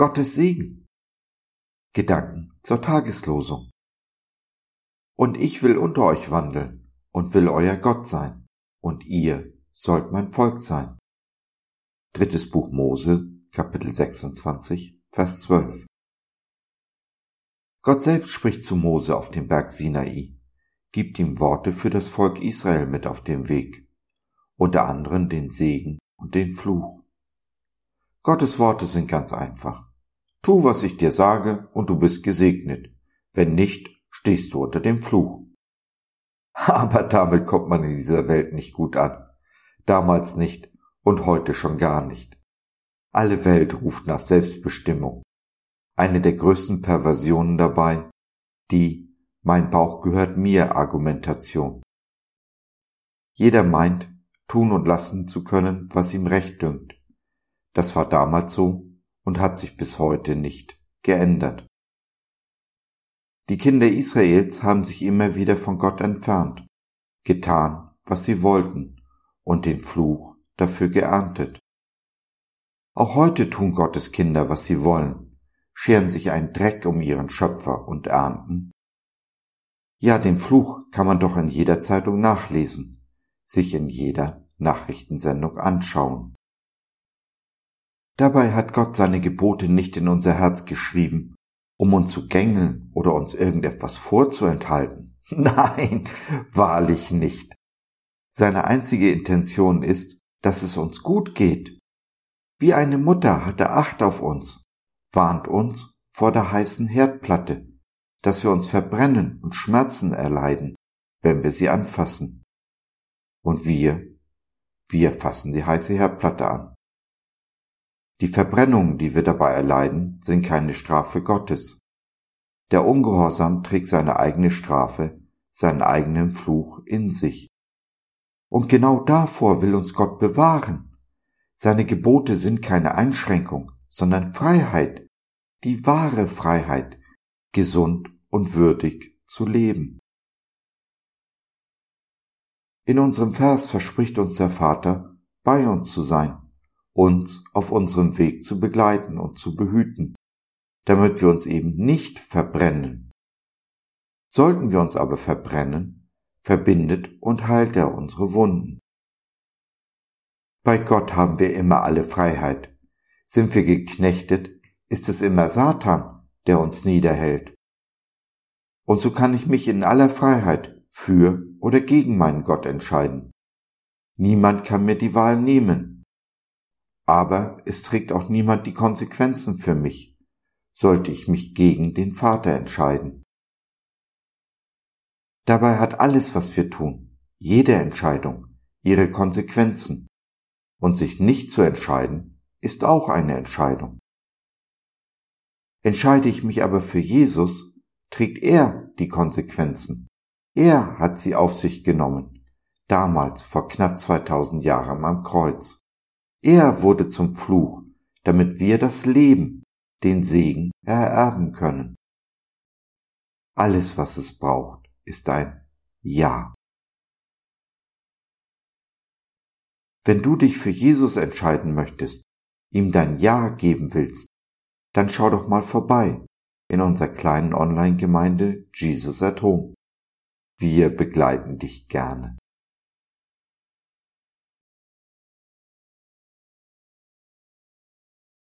Gottes Segen. Gedanken zur Tageslosung. Und ich will unter euch wandeln und will euer Gott sein, und ihr sollt mein Volk sein. Drittes Buch Mose, Kapitel 26, Vers 12. Gott selbst spricht zu Mose auf dem Berg Sinai, gibt ihm Worte für das Volk Israel mit auf dem Weg, unter anderem den Segen und den Fluch. Gottes Worte sind ganz einfach. Tu, was ich dir sage, und du bist gesegnet. Wenn nicht, stehst du unter dem Fluch. Aber damit kommt man in dieser Welt nicht gut an. Damals nicht und heute schon gar nicht. Alle Welt ruft nach Selbstbestimmung. Eine der größten Perversionen dabei, die mein Bauch gehört mir Argumentation. Jeder meint, tun und lassen zu können, was ihm recht dünkt. Das war damals so und hat sich bis heute nicht geändert. Die Kinder Israels haben sich immer wieder von Gott entfernt, getan, was sie wollten und den Fluch dafür geerntet. Auch heute tun Gottes Kinder, was sie wollen, scheren sich einen Dreck um ihren Schöpfer und ernten. Ja, den Fluch kann man doch in jeder Zeitung nachlesen, sich in jeder Nachrichtensendung anschauen. Dabei hat Gott seine Gebote nicht in unser Herz geschrieben, um uns zu gängeln oder uns irgendetwas vorzuenthalten. Nein, wahrlich nicht. Seine einzige Intention ist, dass es uns gut geht. Wie eine Mutter hat er Acht auf uns, warnt uns vor der heißen Herdplatte, dass wir uns verbrennen und Schmerzen erleiden, wenn wir sie anfassen. Und wir, wir fassen die heiße Herdplatte an. Die Verbrennungen, die wir dabei erleiden, sind keine Strafe Gottes. Der Ungehorsam trägt seine eigene Strafe, seinen eigenen Fluch in sich. Und genau davor will uns Gott bewahren. Seine Gebote sind keine Einschränkung, sondern Freiheit, die wahre Freiheit, gesund und würdig zu leben. In unserem Vers verspricht uns der Vater, bei uns zu sein uns auf unserem Weg zu begleiten und zu behüten, damit wir uns eben nicht verbrennen. Sollten wir uns aber verbrennen, verbindet und heilt er unsere Wunden. Bei Gott haben wir immer alle Freiheit. Sind wir geknechtet, ist es immer Satan, der uns niederhält. Und so kann ich mich in aller Freiheit für oder gegen meinen Gott entscheiden. Niemand kann mir die Wahl nehmen, aber es trägt auch niemand die Konsequenzen für mich, sollte ich mich gegen den Vater entscheiden. Dabei hat alles, was wir tun, jede Entscheidung, ihre Konsequenzen, und sich nicht zu entscheiden, ist auch eine Entscheidung. Entscheide ich mich aber für Jesus, trägt er die Konsequenzen. Er hat sie auf sich genommen, damals vor knapp 2000 Jahren am Kreuz. Er wurde zum Fluch, damit wir das Leben, den Segen ererben können. Alles, was es braucht, ist ein Ja. Wenn du dich für Jesus entscheiden möchtest, ihm dein Ja geben willst, dann schau doch mal vorbei in unserer kleinen Online-Gemeinde Jesus at Home. Wir begleiten dich gerne.